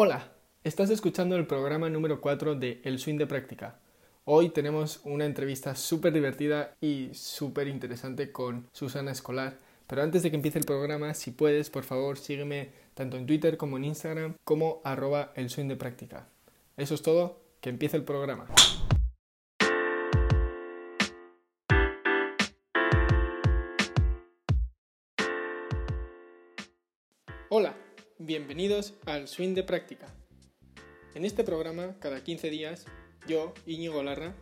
Hola, estás escuchando el programa número 4 de El Swing de Práctica. Hoy tenemos una entrevista súper divertida y súper interesante con Susana Escolar. Pero antes de que empiece el programa, si puedes, por favor, sígueme tanto en Twitter como en Instagram como arroba el swing de práctica. Eso es todo, que empiece el programa. Bienvenidos al Swing de Práctica. En este programa, cada 15 días, yo, Íñigo Larra,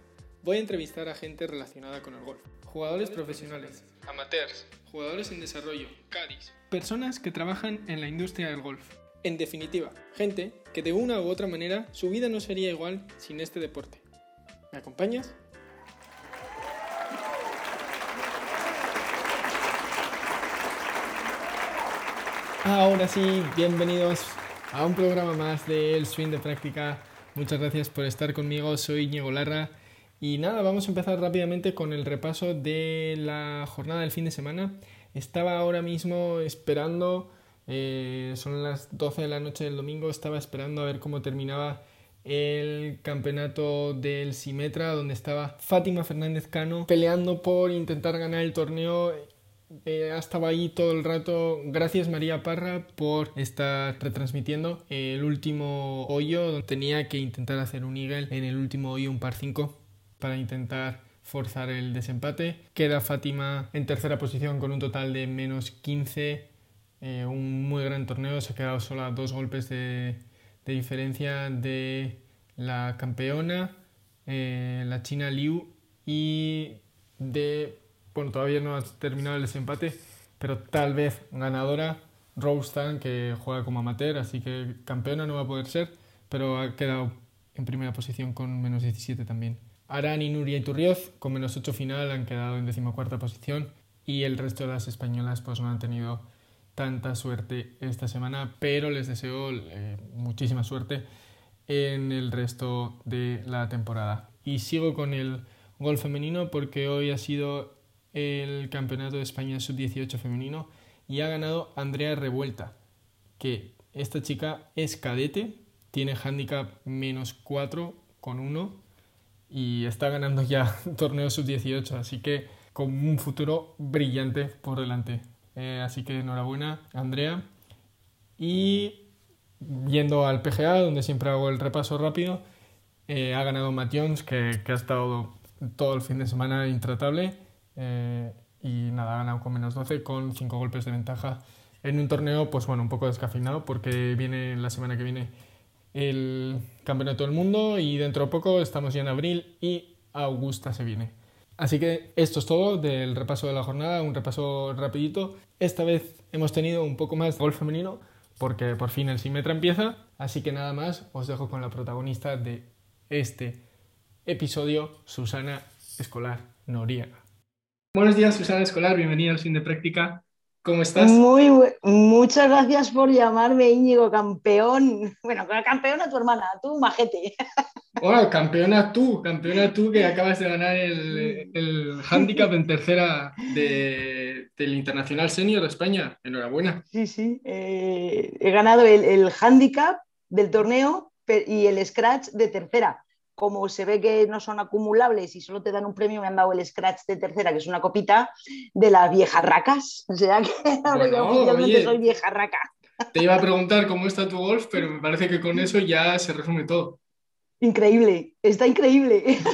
voy a entrevistar a gente relacionada con el golf. Jugadores profesionales, amateurs, jugadores en desarrollo, caddies, personas que trabajan en la industria del golf. En definitiva, gente que de una u otra manera su vida no sería igual sin este deporte. ¿Me acompañas? Ahora sí, bienvenidos a un programa más de El Swing de Práctica. Muchas gracias por estar conmigo, soy Íñigo Larra. Y nada, vamos a empezar rápidamente con el repaso de la jornada del fin de semana. Estaba ahora mismo esperando, eh, son las 12 de la noche del domingo, estaba esperando a ver cómo terminaba el campeonato del Simetra, donde estaba Fátima Fernández Cano peleando por intentar ganar el torneo eh, estaba ahí todo el rato. Gracias María Parra por estar retransmitiendo el último hoyo. Tenía que intentar hacer un eagle en el último hoyo, un par 5, para intentar forzar el desempate. Queda Fátima en tercera posición con un total de menos 15. Eh, un muy gran torneo. Se ha quedado solo a dos golpes de, diferencia de la campeona, eh, la China Liu, y de bueno, todavía no ha terminado el desempate, pero tal vez ganadora Rose Tan, que juega como amateur, así que campeona no va a poder ser, pero ha quedado en primera posición con menos 17 también. Nuria y Turrioz, con menos 8 final, han quedado en decimocuarta posición y el resto de las españolas pues no han tenido tanta suerte esta semana, pero les deseo eh, muchísima suerte en el resto de la temporada. Y sigo con el gol femenino porque hoy ha sido el Campeonato de España Sub-18 femenino y ha ganado Andrea Revuelta, que esta chica es cadete, tiene handicap menos 4 con 1 y está ganando ya torneo Sub-18, así que con un futuro brillante por delante. Eh, así que enhorabuena, Andrea. Y yendo al PGA, donde siempre hago el repaso rápido, eh, ha ganado Matt Jones, que, que ha estado todo el fin de semana intratable eh, y nada, ha ganado con menos 12 con 5 golpes de ventaja en un torneo, pues bueno, un poco descafeinado porque viene la semana que viene el Campeonato del Mundo y dentro de poco estamos ya en abril y Augusta se viene. Así que esto es todo del repaso de la jornada, un repaso rapidito. Esta vez hemos tenido un poco más de golf femenino porque por fin el Simetra empieza, así que nada más os dejo con la protagonista de este episodio, Susana Escolar Noriega. Buenos días, Susana Escolar, bienvenida al Fin de Práctica. ¿Cómo estás? Muy muchas gracias por llamarme Íñigo, campeón. Bueno, campeona tu hermana, tú majete. Bueno, campeona tú, campeona tú que acabas de ganar el, el handicap en tercera de, del Internacional Senior de España. Enhorabuena. Sí, sí. Eh, he ganado el, el handicap del torneo y el scratch de tercera como se ve que no son acumulables y solo te dan un premio, me han dado el scratch de tercera, que es una copita de las viejas racas. O sea que oficialmente soy vieja raca. Te iba a preguntar cómo está tu golf, pero me parece que con eso ya se resume todo. Increíble, está increíble.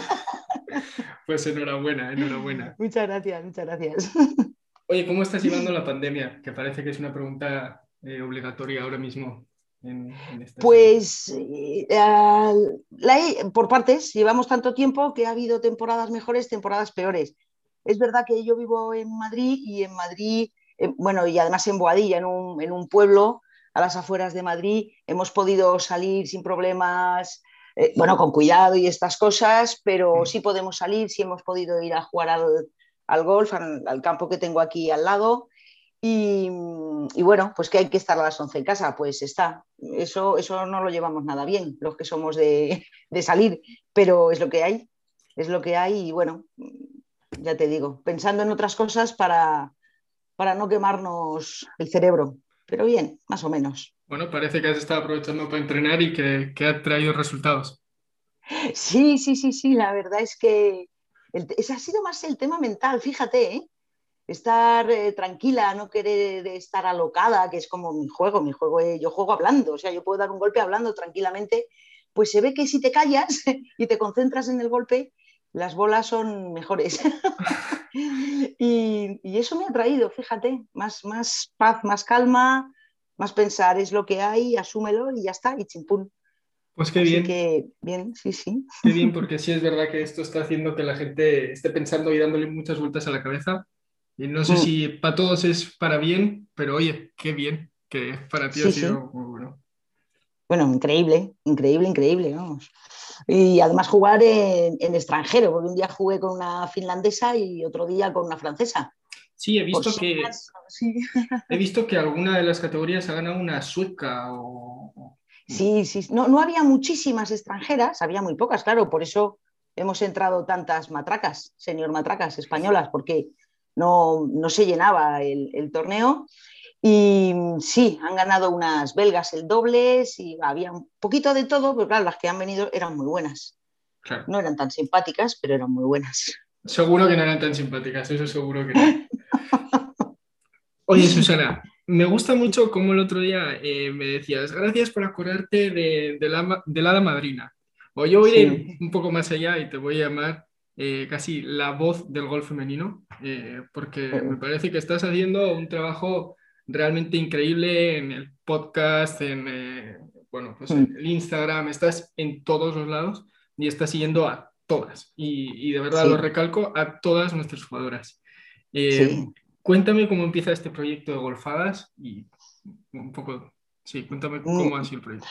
Pues enhorabuena, enhorabuena. Muchas gracias, muchas gracias. Oye, ¿cómo estás llevando la pandemia? Que parece que es una pregunta eh, obligatoria ahora mismo pues eh, por partes, llevamos tanto tiempo que ha habido temporadas mejores, temporadas peores. Es verdad que yo vivo en Madrid y en Madrid, eh, bueno, y además en Boadilla, en un, pueblo a las afueras de Madrid, hemos podido salir sin problemas, eh, bueno, con cuidado y estas cosas, pero mm. sí podemos salir, sí hemos podido ir a jugar al, golf, al campo que tengo aquí al lado. Y, bueno, pues que hay que estar a las 11 en casa, pues está. Eso, eso no lo llevamos nada bien, los que somos de, salir, pero es lo que hay, es lo que hay y bueno, ya te digo, pensando en otras cosas para, para no quemarnos el cerebro, pero bien, más o menos. bueno, parece que has estado aprovechando para entrenar y que, que ha traído resultados. Sí, sí, sí, sí, la verdad es que ese ha sido más el tema mental, fíjate, ¿eh? Estar eh, tranquila, no querer estar alocada, que es como mi juego, mi juego, eh, yo juego hablando, o sea, yo puedo dar un golpe hablando tranquilamente, pues se ve que si te callas y te concentras en el golpe, las bolas son mejores. y, eso me ha traído, fíjate, más, más paz, más calma, más pensar, es lo que hay, asúmelo y ya está, y chimpún. Pues qué bien. que bien, sí, sí. Qué bien, porque sí es verdad que esto está haciendo que la gente esté pensando y dándole muchas vueltas a la cabeza. Y no sé mm. si para todos es para bien, pero oye, qué bien que para ti ha sido muy bueno. Bueno, increíble, increíble, increíble, vamos. Y además jugar en, extranjero, porque un día jugué con una finlandesa y otro día con una francesa. Sí, he visto que he visto que alguna de las categorías ha ganado una sueca o, Sí, sí, no, no había muchísimas extranjeras, había muy pocas, claro, por eso hemos entrado tantas matracas, señor matracas españolas, porque no, se llenaba el, torneo. Y sí, han ganado unas belgas el dobles y había un poquito de todo, pero claro, las que han venido eran muy buenas. No eran tan simpáticas, pero eran muy buenas. Seguro que no eran tan simpáticas, eso seguro que no. Oye, Susana, me gusta mucho como el otro día eh, me decías, gracias por acordarte de, la, de hada madrina. O yo voy a ir un poco más allá y te voy a llamar eh, casi la voz del golf femenino, eh, porque me parece que estás haciendo un trabajo realmente increíble en el podcast, en, bueno, pues en el Instagram, estás en todos los lados y estás siguiendo a todas. Y, de verdad lo recalco a todas nuestras jugadoras. Cuéntame cómo empieza este proyecto de golfadas y un poco, sí, cuéntame mm. cómo ha sido el proyecto.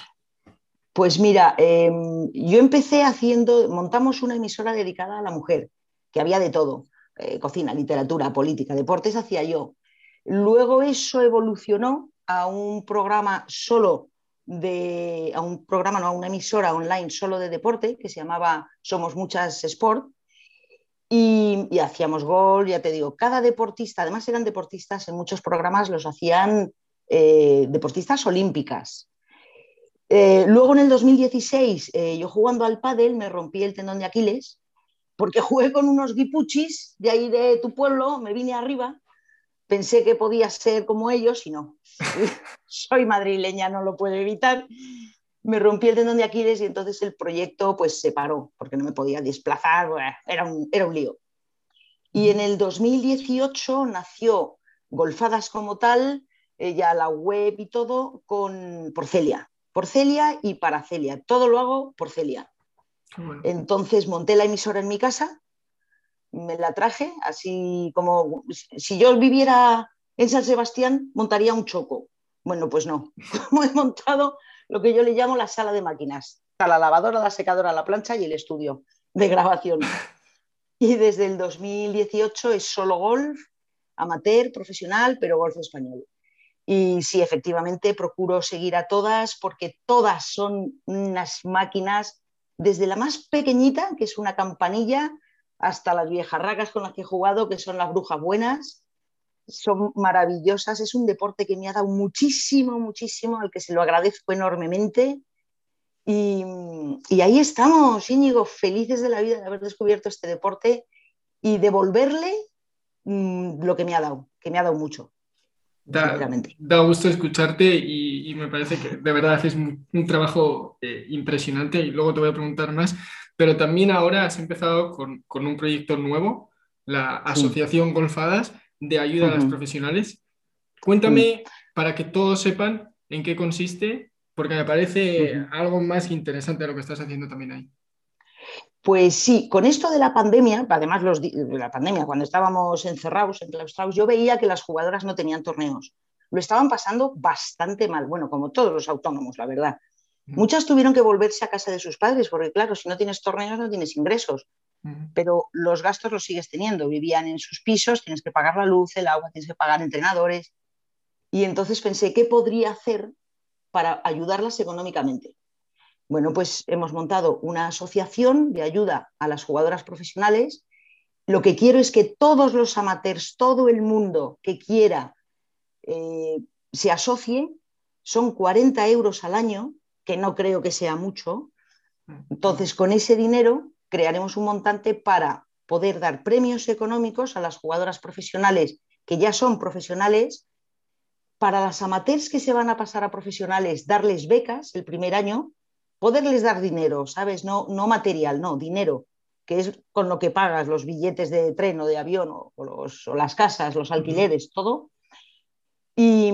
Pues mira, em, yo empecé haciendo, montamos una emisora dedicada a la mujer, que había de todo, eh, cocina, literatura, política, deportes, hacía yo. Luego eso evolucionó a un programa solo de, a un programa, no, a una emisora online solo de deporte que se llamaba Somos Muchas Sport, y, hacíamos gol, ya te digo, cada deportista, además eran deportistas, en muchos programas los hacían eh, deportistas olímpicas. Eh, luego en el 2016, eh, yo jugando al pádel me rompí el tendón de Aquiles porque jugué con unos guipuchis de ahí de tu pueblo, me vine arriba, pensé que podía ser como ellos y no. Soy madrileña, no lo puedo evitar me rompí el tendón de Aquiles y entonces el proyecto pues se paró porque no me podía desplazar, era un, era un lío. Y en el 2018 nació Golfadas como tal, eh, ya la web y todo, con por Celia. Por Celia y para Celia. Todo lo hago por Celia. Entonces monté la emisora en mi casa, me la traje, así como si yo viviera en San Sebastián, montaría un choco. Bueno, pues no. Como he montado lo que yo le llamo la sala de máquinas. Está la lavadora, la secadora, la plancha y el estudio de grabación. Y desde el 2018 es solo golf, amateur, profesional, pero golf español. Y sí, efectivamente, procuro seguir a todas porque todas son unas máquinas, desde la más pequeñita, que es una campanilla, hasta las viejas racas con las que he jugado, que son las brujas buenas, son maravillosas. Es un deporte que me ha dado muchísimo, muchísimo, al que se lo agradezco enormemente. Y, ahí estamos, Íñigo, felices de la vida de haber descubierto este deporte y devolverle mm, lo que me ha dado, que me ha dado mucho. Da, da gusto escucharte y, me parece que de verdad haces un, trabajo eh, impresionante y luego te voy a preguntar más, pero también ahora has empezado con, un proyecto nuevo, la Asociación Golfadas, de ayuda a las profesionales. Cuéntame para que todos sepan en qué consiste, porque me parece algo más interesante de lo que estás haciendo también ahí. Pues sí, con esto de la pandemia, además los, de la pandemia, cuando estábamos encerrados, enclaustrados, yo veía que las jugadoras no tenían torneos. Lo estaban pasando bastante mal, bueno, como todos los autónomos, la verdad. Muchas tuvieron que volverse a casa de sus padres, porque claro, si no tienes torneos no tienes ingresos pero los gastos los sigues teniendo. Vivían en sus pisos, tienes que pagar la luz, el agua, tienes que pagar entrenadores. Y entonces pensé, ¿qué podría hacer para ayudarlas económicamente? Bueno, pues hemos montado una asociación de ayuda a las jugadoras profesionales. Lo que quiero es que todos los amateurs, todo el mundo que quiera, eh, se asocie son 40 euros al año, que no creo que sea mucho. Entonces, con ese dinero crearemos un montante para poder dar premios económicos a las jugadoras profesionales que ya son profesionales, para las amateurs que se van a pasar a profesionales, darles becas el primer año, poderles dar dinero, ¿sabes? No, no material, no, dinero, que es con lo que pagas los billetes de tren o de avión o, los, o las casas, los alquileres, todo. Y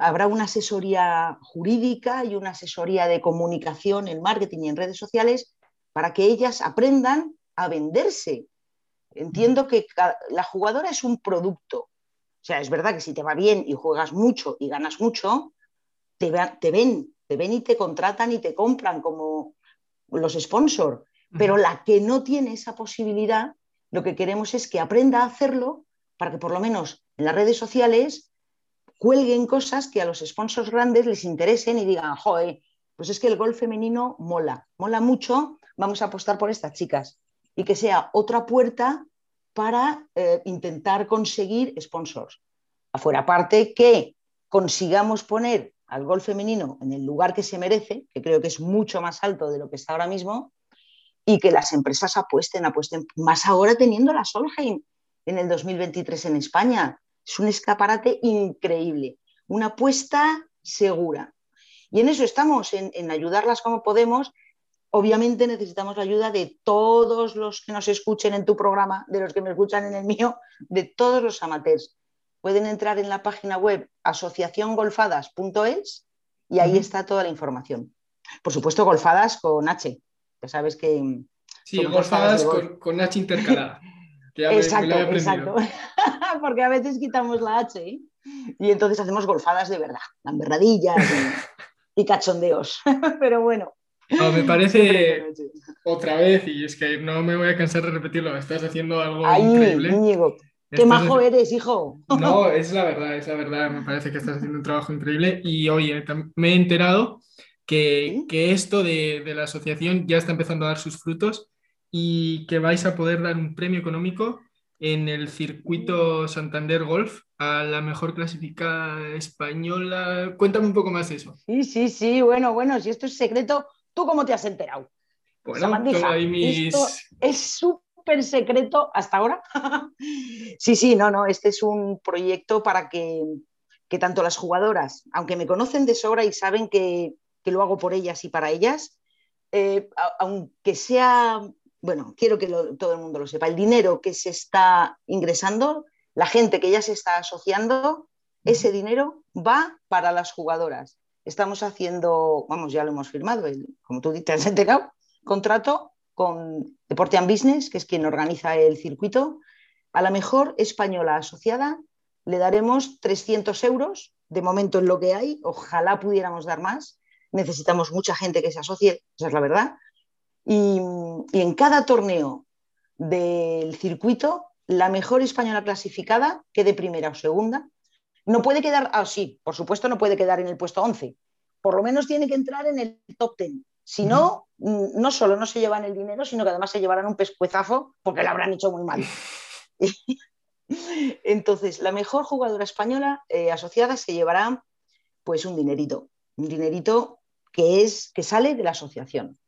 habrá una asesoría jurídica y una asesoría de comunicación en marketing y en redes sociales para que ellas aprendan a venderse. Entiendo que la jugadora es un producto. O sea, es verdad que si te va bien y juegas mucho y ganas mucho, te, te ven, te ven y te contratan y te compran como los sponsors. Pero la que no tiene esa posibilidad, lo que queremos es que aprenda a hacerlo para que por lo menos en las redes sociales cuelguen cosas que a los sponsors grandes les interesen y digan, joder, pues es que el golf femenino mola, mola mucho, vamos a apostar por estas chicas. Y que sea otra puerta para eh, intentar conseguir sponsors. Afuera, aparte que consigamos poner al golf femenino en el lugar que se merece, que creo que es mucho más alto de lo que está ahora mismo, y que las empresas apuesten, apuesten, más ahora teniendo la Solheim en el 2023 en España. Es un escaparate increíble, una apuesta segura. Y en eso estamos, en, ayudarlas como podemos. Obviamente necesitamos la ayuda de todos los que nos escuchen en tu programa, de los que me escuchan en el mío, de todos los amateurs. Pueden entrar en la página web asociaciongolfadas.es y ahí está toda la información. Por supuesto, golfadas con H. Ya sabes que... Sí, golfadas con, con H intercalada. exacto, exacto. Porque a veces quitamos la H ¿eh? y entonces hacemos golfadas de verdad, lamberradillas y, y cachondeos. Pero bueno. No, me parece otra vez, y es que no me voy a cansar de repetirlo, estás haciendo algo increíble. Íñigo, qué majo eres, hijo. No, es la verdad, es la verdad, me parece que estás haciendo un trabajo increíble y oye, me he enterado que, que esto de, de, la asociación ya está empezando a dar sus frutos y que vais a poder dar un premio económico en el circuito Santander Golf a la mejor clasificada española. Cuéntame un poco más de eso. Sí, sí, sí, bueno, bueno, si esto es secreto, ¿tú cómo te has enterado? Bueno, ahí mis... esto es súper secreto hasta ahora. sí, sí, no, no, este es un proyecto para que, que tanto las jugadoras, aunque me conocen de sobra y saben que, que lo hago por ellas y para ellas, eh, aunque sea bueno, quiero que todo el mundo lo sepa, el dinero que se está ingresando, la gente que ya se está asociando, ese dinero va para las jugadoras. Estamos haciendo, vamos, ya lo hemos firmado, como tú te has enterado, contrato con Deporte and Business, que es quien organiza el circuito. A la mejor española asociada le daremos 300 euros, de momento en lo que hay, ojalá pudiéramos dar más. Necesitamos mucha gente que se asocie, esa es la verdad, y, en cada torneo del circuito, la mejor española clasificada quede primera o segunda. No puede quedar, ah, sí, por supuesto no puede quedar en el puesto 11. Por lo menos tiene que entrar en el top 10. Si no, mm, no solo no se llevan el dinero, sino que además se llevarán un pescuezazo porque lo habrán hecho muy mal. Entonces, la mejor jugadora española eh, asociada se llevará pues un dinerito, un dinerito que es que sale de la asociación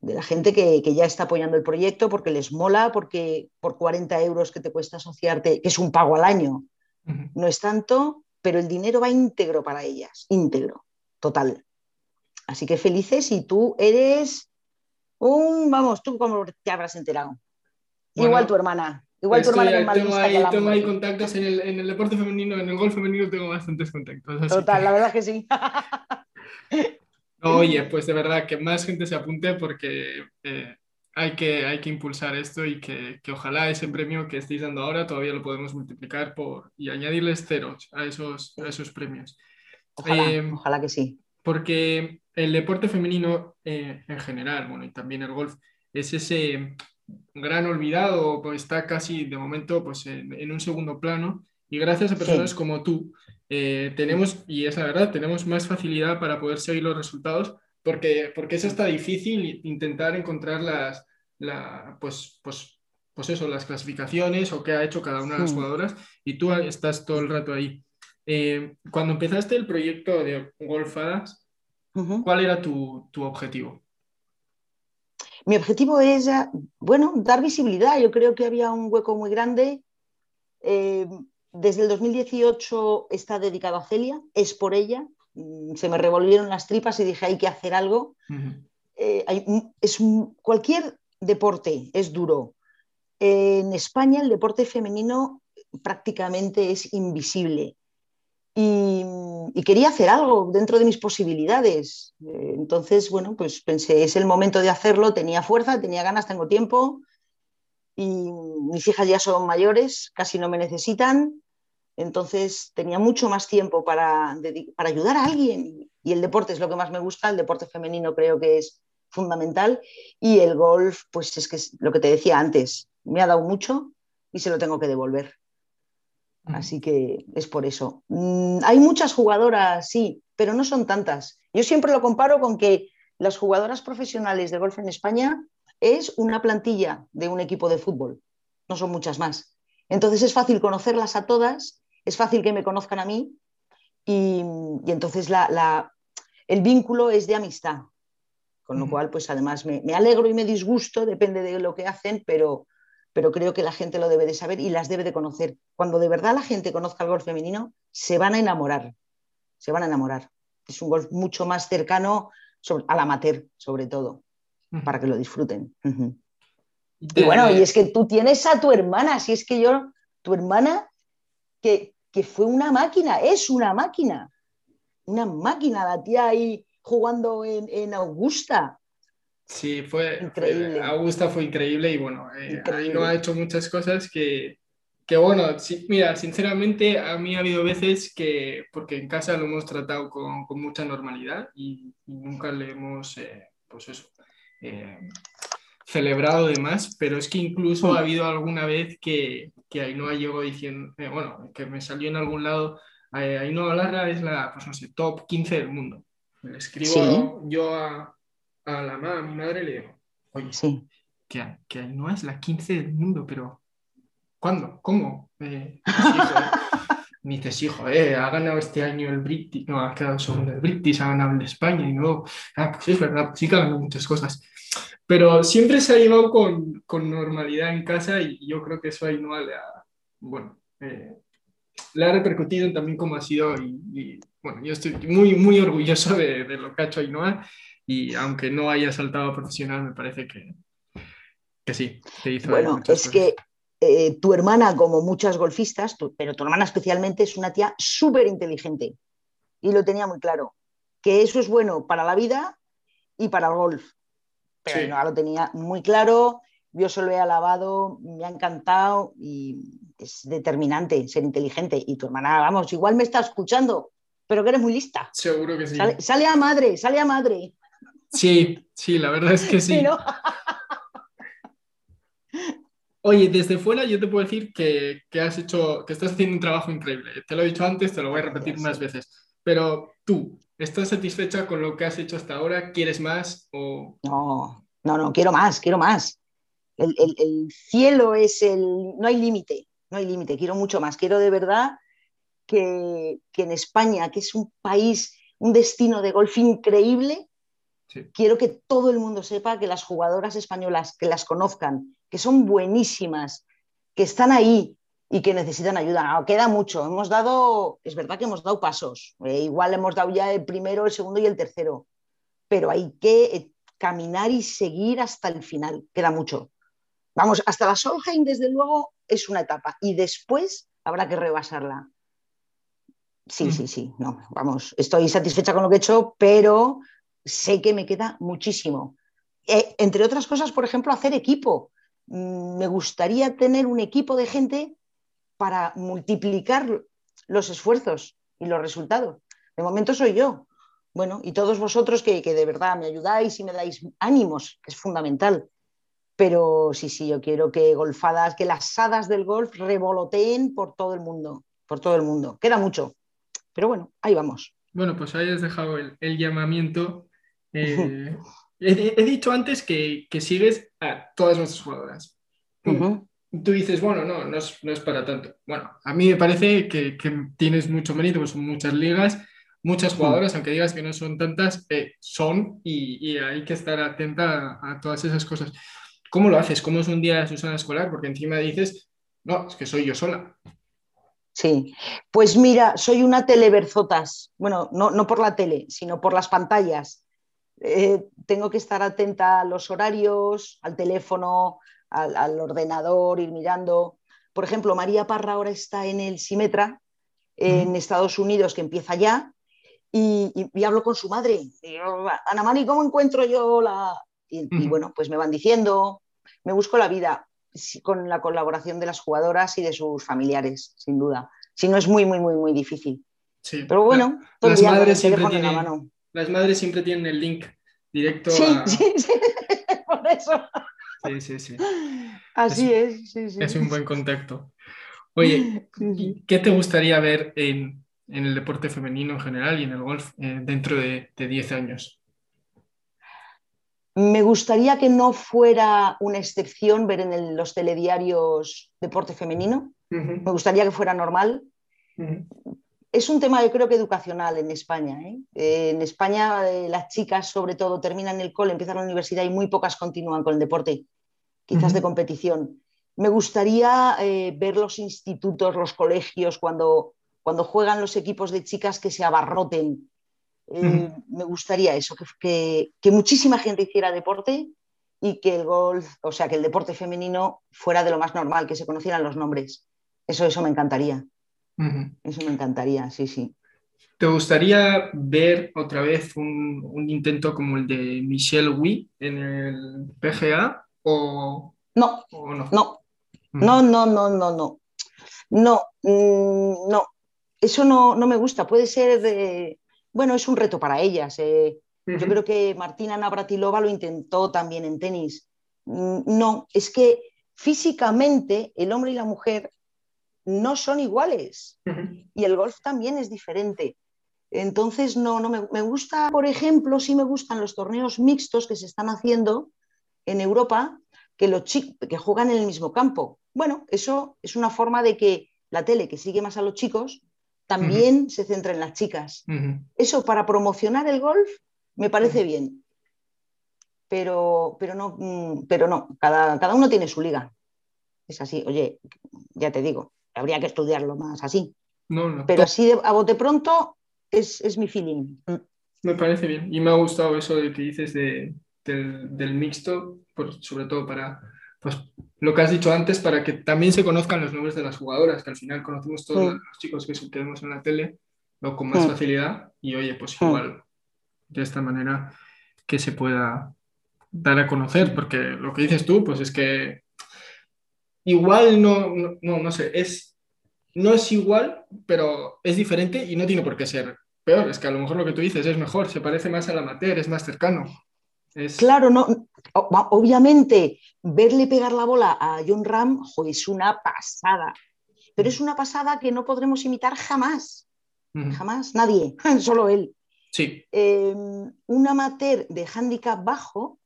de la gente que, ya está apoyando el proyecto porque les mola, porque por 40 euros que te cuesta asociarte, que es un pago al año, no es tanto, pero el dinero va íntegro para ellas, íntegro, total. Así que felices y tú eres un, vamos, tú cómo te habrás enterado. igual tu hermana. Igual tu hermana es tengo, ahí, tengo ahí contactos en el, en el, deporte femenino, en el golf femenino tengo bastantes contactos. Total, la verdad es que sí. Oye, pues de verdad que más gente se apunte porque eh, hay, que, hay que impulsar esto y que, que, ojalá ese premio que estéis dando ahora todavía lo podemos multiplicar por, y añadirles ceros a esos, a esos premios. Ojalá, eh, ojalá que sí. Porque el deporte femenino eh, en general, bueno, y también el golf, es ese gran olvidado, pues está casi de momento pues, en, en un segundo plano y gracias a personas como tú eh, tenemos, y es la verdad, tenemos más facilidad para poder seguir los resultados porque, porque es hasta difícil intentar encontrar las, la, pues, pues, pues eso, las clasificaciones o qué ha hecho cada una de las jugadoras y tú estás todo el rato ahí. Eh, cuando empezaste el proyecto de Golfadas, ¿cuál era tu, objetivo? Mi objetivo es, bueno, dar visibilidad. Yo creo que había un hueco muy grande. Eh, desde el 2018 está dedicado a Celia, es por ella. Mm, se me revolvieron las tripas y dije, hay que hacer algo. Eh, es, cualquier deporte es duro. en España el deporte femenino prácticamente es invisible. Y, quería hacer algo dentro de mis posibilidades. Eh, entonces, bueno, pues pensé, es el momento de hacerlo, tenía fuerza, tenía ganas, tengo tiempo y mis hijas ya son mayores, casi no me necesitan, entonces tenía mucho más tiempo para, para ayudar a alguien y el deporte es lo que más me gusta, el deporte femenino creo que es fundamental y el golf, pues es que es lo que te decía antes, me ha dado mucho y se lo tengo que devolver. Así que es por eso. Mm, hay muchas jugadoras, sí, pero no son tantas. Yo siempre lo comparo con que las jugadoras profesionales de golf en España es una plantilla de un equipo de fútbol, no son muchas más. Entonces es fácil conocerlas a todas, es fácil que me conozcan a mí y, entonces el vínculo es de amistad. Con lo cual, pues además me, me alegro y me disgusto, depende de lo que hacen, pero, pero creo que la gente lo debe de saber y las debe de conocer. Cuando de verdad la gente conozca el golf femenino, se van a enamorar, se van a enamorar. Es un golf mucho más cercano al amateur, sobre todo, para que lo disfruten. Y bueno, y es que tú tienes a tu hermana, si es que yo, tu hermana, que, fue una máquina, es una máquina, una máquina, la tía ahí jugando en, en Augusta, Sí, fue, increíble. Augusta fue increíble y bueno, eh, ahí no ha hecho muchas cosas que, que bueno, mira, sinceramente a mí ha habido veces que, porque en casa lo hemos tratado con, con mucha normalidad y, nunca le hemos, eh, pues eso, eh, celebrado de más, pero es que incluso ha habido alguna vez que, que Ainhoa llegó diciendo, bueno, que me salió en algún lado, Ainhoa Larra es la, pues no sé, top 15 del mundo. Le escribo yo a, a la a mi madre le digo, oye, sí. que, que no es la 15 del mundo, pero ¿cuándo? ¿Cómo? Eh, Me dices, hijo, eh, ha ganado este año el British, no, ha quedado segundo el British, ha ganado el de España, y luego, ah, pues es verdad, sí que ha ganado muchas cosas. Pero siempre se ha llevado con, con normalidad en casa y yo creo que eso ahí no le ha, bueno, eh, le ha repercutido también como ha sido y, bueno, yo estoy muy, muy orgulloso de, de lo que ha hecho Ainhoa y aunque no haya saltado profesional, me parece que, que sí, Bueno, es que eh, tu hermana, como muchas golfistas, pero tu hermana especialmente, es una tía súper inteligente y lo tenía muy claro, que eso es bueno para la vida y para el golf. Pero no lo tenía muy claro, yo se lo he alabado, me ha encantado y es determinante ser inteligente. Y tu hermana, vamos, igual me está escuchando, pero que eres muy lista. Seguro que sí. sale a madre, sale a madre. Sí, sí, la verdad es que sí. Oye, desde fuera yo te puedo decir que, has hecho, que estás haciendo un trabajo increíble. Te lo he dicho antes, te lo voy a repetir más veces. Pero tú, ¿estás satisfecha con lo que has hecho hasta ahora? ¿Quieres más? O... No, no, no, quiero más, quiero más. El, cielo es el... No hay límite, no hay límite, quiero mucho más. Quiero de verdad que, que en España, que es un país, un destino de golf increíble, Quiero que todo el mundo sepa que las jugadoras españolas, que las conozcan, que son buenísimas, que están ahí y que necesitan ayuda. queda mucho. Hemos dado, es verdad que hemos dado pasos. Eh, igual hemos dado ya el primero, el segundo y el tercero. Pero hay que eh, caminar y seguir hasta el final. Queda mucho. Vamos, hasta la Solheim, desde luego, es una etapa. Y después habrá que rebasarla. Sí, mm. sí, sí. No, vamos, estoy satisfecha con lo que he hecho, pero sé que me queda muchísimo. Eh, entre otras cosas, por ejemplo, hacer equipo. Mm, me gustaría tener un equipo de gente para multiplicar los esfuerzos y los resultados. De momento soy yo. Bueno, y todos vosotros que, de verdad me ayudáis y me dais ánimos, que es fundamental. Pero sí, sí, yo quiero que golfadas, que las hadas del golf revoloteen por todo el mundo, por todo el mundo. Queda mucho. Pero bueno, ahí vamos. Bueno, pues ahí has dejado el llamamiento eh, he, dicho antes que, sigues a todas nuestras jugadoras. tú dices, bueno, no, no es, para tanto. Bueno, a mí me parece que, tienes mucho mérito, pues son muchas ligas, muchas jugadoras, aunque digas que no son tantas, eh, son y, hay que estar atenta a, todas esas cosas. ¿Cómo lo haces? ¿Cómo es un día de Susana Escolar? Porque encima dices, no, es que soy yo sola. Sí, pues mira, soy una televerzotas. Bueno, no, no por la tele, sino por las pantallas. Eh, tengo que estar atenta a los horarios, al teléfono, al, ordenador, ir mirando. Por ejemplo, María Parra ahora está en el Simetra, en Estados Unidos, que empieza ya, y, hablo con su madre. Ana Mari, ¿cómo encuentro yo la...? Y, bueno, pues me van diciendo, me busco la vida con la colaboración de las jugadoras y de sus familiares, sin duda. Si no es muy, muy, muy, muy difícil. Sí. Pero bueno, las, madres siempre tienen, las madres siempre tienen el link directo sí, Sí, sí, por eso. Sí, sí, sí. Así es, es, un buen contacto. Oye, ¿qué te gustaría ver en, el deporte femenino en general y en el golf eh, dentro de, 10 años? Me gustaría que no fuera una excepción ver en los telediarios deporte femenino. Me gustaría que fuera normal. Es un tema, yo creo que educacional en España. ¿eh? Eh, en España las chicas, sobre todo, terminan el cole, empiezan la universidad y muy pocas continúan con el deporte, quizás de competición. Me gustaría eh, ver los institutos, los colegios, cuando, cuando juegan los equipos de chicas que se abarroten. Me gustaría eso, que, que, muchísima gente hiciera deporte y que el golf, o sea, que el deporte femenino fuera de lo más normal, que se conocieran los nombres. Eso, eso me encantaría. Eso me encantaría, sí, sí. ¿Te gustaría ver otra vez un, intento como el de Michelle Wee en el PGA o no? no? No, no, no, no, no, no. No, mm, no. Eso no, me gusta. Puede ser de. Bueno, es un reto para ellas. Eh. Yo creo que Martina Navratilova lo intentó también en tenis. Mm, no, es que físicamente el hombre y la mujer no son iguales y el golf también es diferente. Entonces, no, no me, gusta, por ejemplo, sí me gustan los torneos mixtos que se están haciendo en Europa, que los que juegan en el mismo campo. Bueno, eso es una forma de que la tele, que sigue más a los chicos, también se centra en las chicas. Eso para promocionar el golf me parece bien. Pero, pero no, mm, pero no cada, cada uno tiene su liga. Es así, oye, ya te digo, habría que estudiarlo más así. Pero así a bote pronto es, mi feeling. Mm. Me parece bien. Y me ha gustado eso de que dices de, del, mixto, sobre todo para pues, lo que has dicho antes, para que también se conozcan los nombres de las jugadoras, que al final conocemos todos los chicos que vemos en la tele o con más facilidad. Y oye, pues igual, de esta manera que se pueda dar a conocer, porque lo que dices tú, pues es que igual no, no, no, sé, es, no es igual, pero es diferente y no tiene por qué ser peor. Es que a lo mejor lo que tú dices es mejor, se parece más al amateur, es más cercano. Claro, no, obviamente verle pegar la bola a John Ram es una pasada, pero es una pasada que no podremos imitar jamás, jamás, nadie, solo él. Sí. Em, un amateur de handicap bajo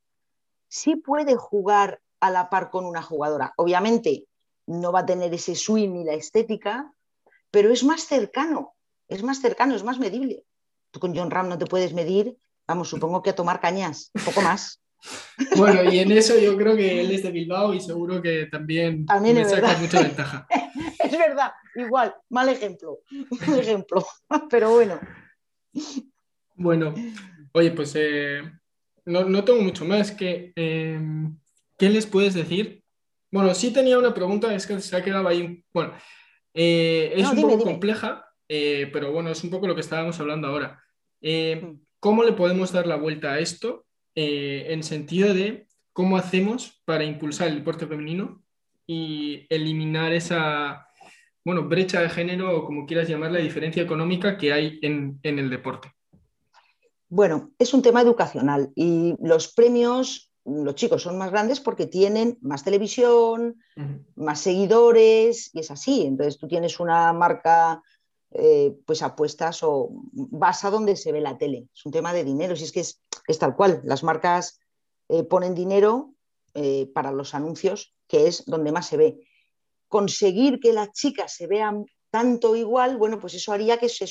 sí puede jugar a la par con una jugadora. Obviamente no va a tener ese swing ni la estética, pero es más cercano, es más cercano, es más medible. Tú con John Ram no te puedes medir, vamos, supongo que a tomar cañas, un poco más. Bueno, y en eso yo creo que él es de Bilbao y seguro que también, también saca mucha ventaja. es verdad, igual, mal ejemplo, mal ejemplo, pero bueno. Bueno, oye, pues eh, no, tengo mucho más que... Eh, ¿qué les puedes decir? Bueno, sí tenía una pregunta, es que se ha quedado ahí. Bueno, eh, es un poco compleja, eh, pero bueno, es un poco lo que estábamos hablando ahora. Eh, mm. ¿Cómo le podemos dar la vuelta a esto en sentido de cómo hacemos para impulsar el deporte femenino y eliminar esa, bueno, brecha de género o como quieras llamar la diferencia económica que hay en, en el deporte? Bueno, es un tema educacional y los premios los chicos son más grandes porque tienen más televisión, más seguidores y es así. Entonces tú tienes una marca, eh, pues apuestas o vas a donde se ve la tele. Es un tema de dinero, si es que es, tal cual. Las marcas eh, ponen dinero eh, para los anuncios, que es donde más se ve. conseguir que las chicas se vean tanto igual, bueno, pues eso haría que, se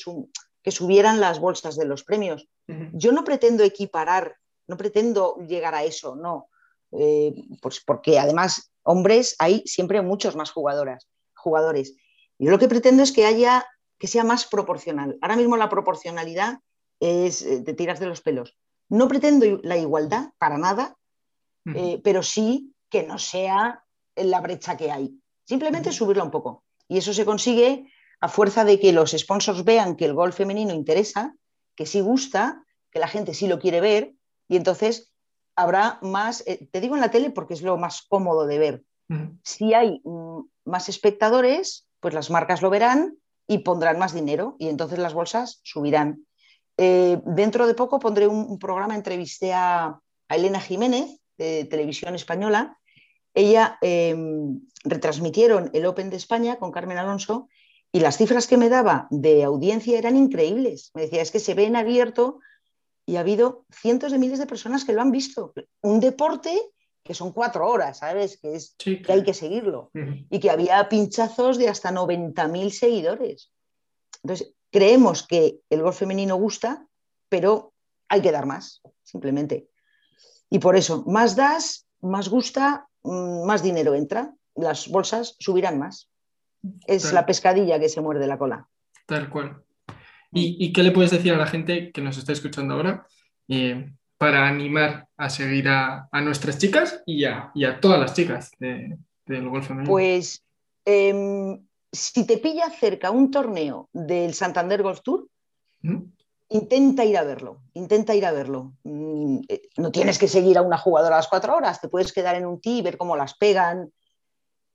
que subieran las bolsas de los premios. Yo no pretendo equiparar, no pretendo llegar a eso, no. Eh, pues porque además hombres hay siempre muchos más jugadoras, jugadores. Yo lo que pretendo es que haya, que sea más proporcional. Ahora mismo la proporcionalidad es eh, de tiras de los pelos. No pretendo la igualdad para nada, eh, pero sí que no sea la brecha que hay. Simplemente subirla un poco. Y eso se consigue a fuerza de que los sponsors vean que el golf femenino interesa, que sí gusta, que la gente sí lo quiere ver, y entonces habrá más, eh, te digo en la tele porque es lo más cómodo de ver. Si hay mm, más espectadores, pues las marcas lo verán y pondrán más dinero y entonces las bolsas subirán. Eh, dentro de poco pondré un, programa, entrevisté a, Elena Jiménez de Televisión Española. Ella em, retransmitieron el Open de España con Carmen Alonso y las cifras que me daba de audiencia eran increíbles. Me decía, es que se ve en abierto y ha habido cientos de miles de personas que lo han visto. Un deporte que son cuatro horas, ¿sabes? Que, es, que hay que seguirlo. Y que había pinchazos de hasta 90.000 seguidores. Entonces, creemos que el golf femenino gusta, pero hay que dar más, simplemente. Y por eso, más das, más gusta, mm, más dinero entra. Las bolsas subirán más. Es la pescadilla que se muerde la cola. Tal cual. ¿Y, qué le puedes decir a la gente que nos está escuchando ahora eh, para animar a seguir a, nuestras chicas y a, todas las chicas del golf femenino? Pues em, si te pilla cerca un torneo del Santander Golf Tour, intenta ir a verlo, intenta ir a verlo. Mm, eh, no tienes que seguir a una jugadora a las cuatro horas, te puedes quedar en un tee y ver cómo las pegan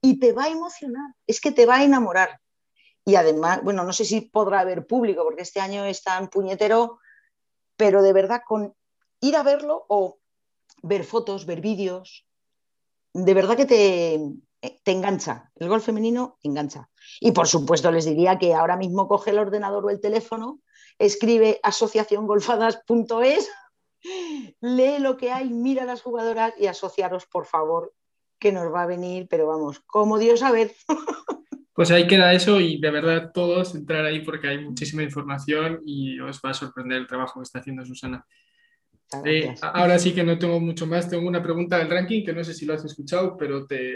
y te va a emocionar, es que te va a enamorar. Y además, bueno, no sé si podrá haber público, porque este año está en puñetero, pero de verdad, con ir a verlo o ver fotos, ver vídeos, de verdad que te, te engancha. El golf femenino engancha. Y por supuesto les diría que ahora mismo coge el ordenador o el teléfono, escribe asociaciongolfadas.es, lee lo que hay, mira a las jugadoras y asociaros, por favor, que nos va a venir, pero vamos, como Dios a ver. Pues ahí queda eso y de verdad todos entrar ahí porque hay muchísima información y os va a sorprender el trabajo que está haciendo Susana. Eh, ahora sí que no tengo mucho más, tengo una pregunta del ranking que no sé si lo has escuchado, pero te,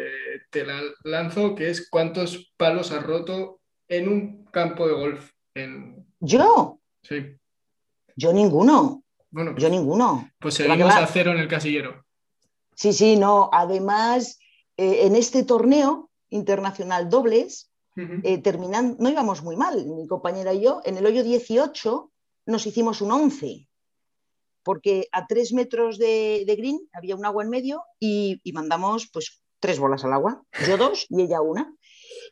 te la lanzo, que es ¿cuántos palos has roto en un campo de golf? En... ¿Yo? Sí. Yo ninguno. Bueno, yo ninguno. Pues seguimos a cero en el casillero. Sí, sí, no. Además, eh, en este torneo internacional dobles, eh, terminando, no íbamos muy mal, mi compañera y yo, en el hoyo 18 nos hicimos un 11, porque a tres metros de, green había un agua en medio y, mandamos pues tres bolas al agua, yo dos y ella una.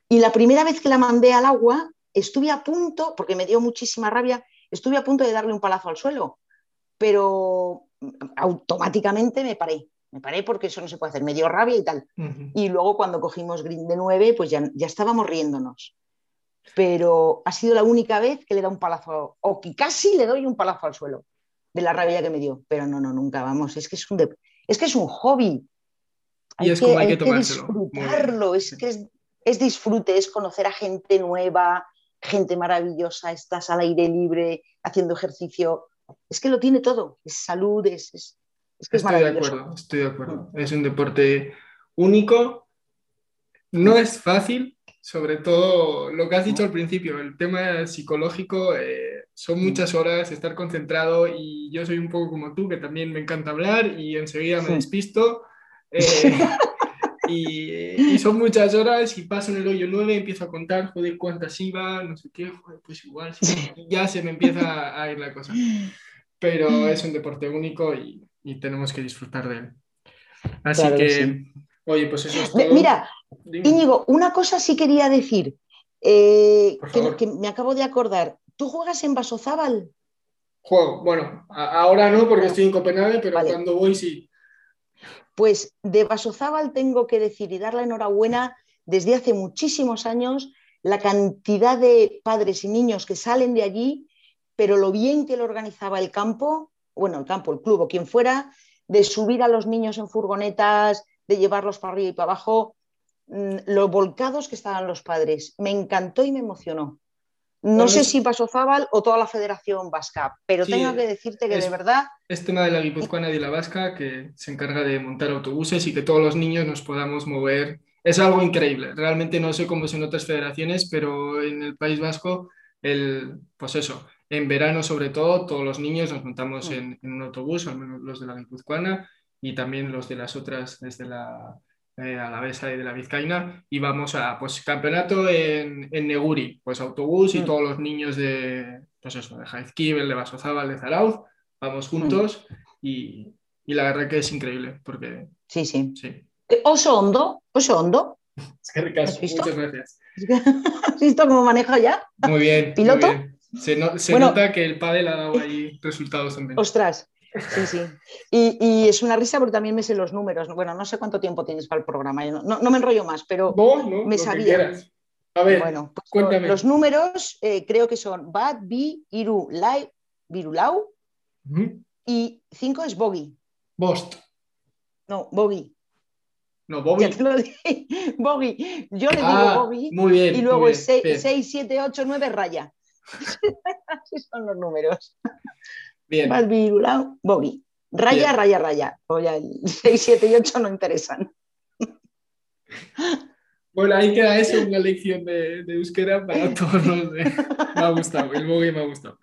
Y la primera vez que la mandé al agua, estuve a punto, porque me dio muchísima rabia, estuve a punto de darle un palazo al suelo, pero automáticamente me paré me paré porque eso no se puede hacer, me dio rabia y tal. Y luego cuando cogimos Green de 9, pues ya, ya estábamos riéndonos. Pero ha sido la única vez que le da un palazo, o que casi le doy un palazo al suelo, de la rabia que me dio. Pero no, no, nunca, vamos, es que es un, es, que es un hobby. y es como hay, que, disfrutarlo, es que es, es disfrute, es conocer a gente nueva, gente maravillosa, estás al aire libre, haciendo ejercicio. Es que lo tiene todo, es salud, es, estoy de acuerdo, estoy de acuerdo. Es un deporte único, no es fácil, sobre todo lo que has dicho al principio, el tema psicológico, eh, son muchas horas estar concentrado y yo soy un poco como tú, que también me encanta hablar y enseguida me despisto. Eh, y, son muchas horas y paso en el hoyo 9, empiezo a contar, joder, cuántas iba, no sé qué, joder, pues igual, ya se me empieza a ir la cosa. Pero es un deporte único y y tenemos que disfrutar de él. Así que, oye, pues eso es todo. Mira, Íñigo, una cosa sí quería decir, eh, que, me acabo de acordar. ¿Tú juegas en Vasozábal? Juego, bueno, ahora no porque estoy en Copenhague, pero cuando voy sí. Pues de Vasozábal tengo que decir y dar la enhorabuena desde hace muchísimos años la cantidad de padres y niños que salen de allí, pero lo bien que lo organizaba el campo, bueno, el campo, el club o quien fuera, de subir a los niños en furgonetas, de llevarlos para arriba y para abajo. mm, lo volcados que estaban los padres. Me encantó y me emocionó. No sé si pasó Zabal o toda la Federación Vasca, pero tengo que decirte que de verdad... Es tema de la Guipuzcoana y la Vasca que se encarga de montar autobuses y que todos los niños nos podamos mover. Es algo increíble. Realmente no sé cómo es en otras federaciones, pero en el País Vasco, el, pues eso, en verano sobre todo, todos los niños nos montamos mm. en, en un autobús, al menos los de la Guipuzcoana y también los de las otras desde la eh, a la Besa y de la Vizcaína, y vamos a pues, campeonato en, en Neguri, pues autobús y mm. todos los niños de, pues eso, de Jaizkibel, de Basozábal, de Zarauz, vamos juntos mm. y, y, la verdad que es increíble porque... Sí, sí. sí. Oso hondo, oso hondo. muchas gracias. ¿Has visto cómo maneja ya? Muy bien. ¿Piloto? Muy bien. Se, se nota que el pádel ha dado ahí resultados también. Ostras, Sí, sí. Y, es una risa porque también me sé los números. Bueno, no sé cuánto tiempo tienes para el programa. No, me enrollo más, pero me sabía. A ver, bueno, pues cuéntame. Los números eh, creo que son Bad, Bi, Iru, Lai, Virulau y 5 es Bogi. Bost. No, Bogi. No, Bobby. Bogi. Yo le digo ah, Bogi. Muy bien. Y luego es 6, 7, 8, 9, raya. Así son los números. Bien. Boggy. Raya, raya, raya. O ya el 6, 7 y 8 no interesan. Bueno, ahí queda eso, una lección de, de euskera para todos los de... Me ha gustado, el bogey me ha gustado.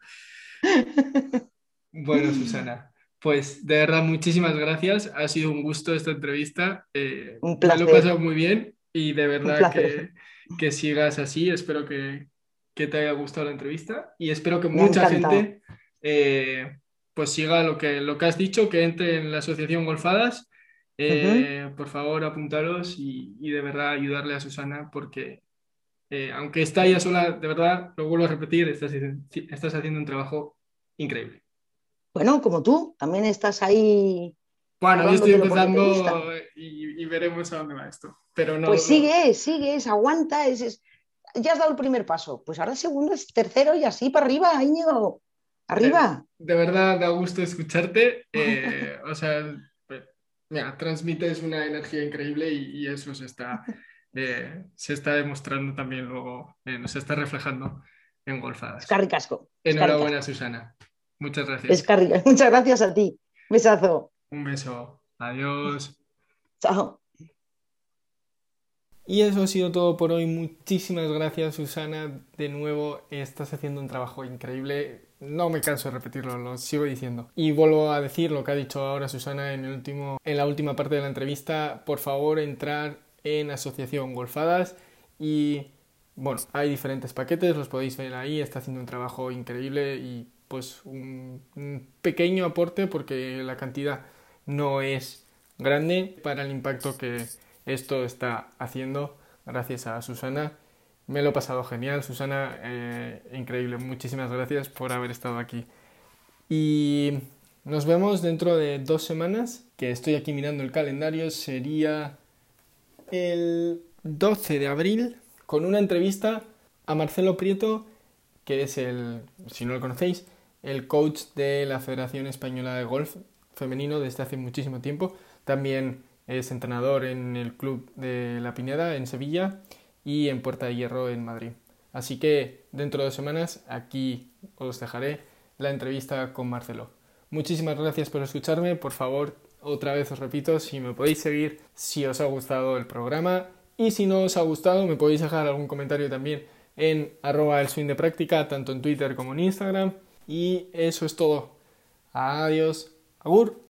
Bueno, Susana, pues de verdad, muchísimas gracias. Ha sido un gusto esta entrevista. Eh, un placer. Me lo he pasado muy bien y de verdad que, que, sigas así. Espero que, que, te haya gustado la entrevista y espero que mucha gente eh, pues siga lo que, lo que has dicho, que entre en la asociación Golfadas. Eh, por favor, apuntaros y, de verdad ayudarle a Susana porque eh, aunque está ella sola, de verdad, lo vuelvo a repetir, estás, estás haciendo un trabajo increíble. Bueno, como tú, también estás ahí bueno, yo estoy empezando y, veremos a dónde va esto. Pero no, pues sigue, sigue, aguanta, es, ya has dado el primer paso. Pues ahora segundo, es tercero y así para arriba, Íñigo. Arriba. De, verdad da gusto escucharte. Eh, o sea, mira, transmites una energía increíble y, eso se está, eh, se está demostrando también luego, eh, se está reflejando en golfadas. Escarricasco. Enhorabuena, Susana. Muchas gracias. Escarrica. Muchas gracias a ti. Besazo. Un beso. Adiós. Chao. Y eso ha sido todo por hoy. Muchísimas gracias, Susana. De nuevo, estás haciendo un trabajo increíble. No me canso de repetirlo, lo sigo diciendo. Y vuelvo a decir lo que ha dicho ahora Susana en, el último, en la última parte de la entrevista. Por favor, entrar en Asociación Golfadas y bueno, hay diferentes paquetes, los podéis ver ahí, está haciendo un trabajo increíble y pues un, un, pequeño aporte porque la cantidad no es grande para el impacto que esto está haciendo gracias a Susana me lo he pasado genial, Susana, eh, increíble. Muchísimas gracias por haber estado aquí. Y nos vemos dentro de dos semanas, que estoy aquí mirando el calendario, sería el 12 de abril, con una entrevista a Marcelo Prieto, que es el, si no lo conocéis, el coach de la Federación Española de Golf Femenino desde hace muchísimo tiempo. También es entrenador en el Club de La Pineda en Sevilla y en Puerta de Hierro en Madrid. Así que dentro de dos semanas aquí os dejaré la entrevista con Marcelo. Muchísimas gracias por escucharme. Por favor, otra vez os repito, si me podéis seguir si os ha gustado el programa y si no os ha gustado me podéis dejar algún comentario también en arroba el de práctica, tanto en Twitter como en Instagram. Y eso es todo. Adiós. Agur.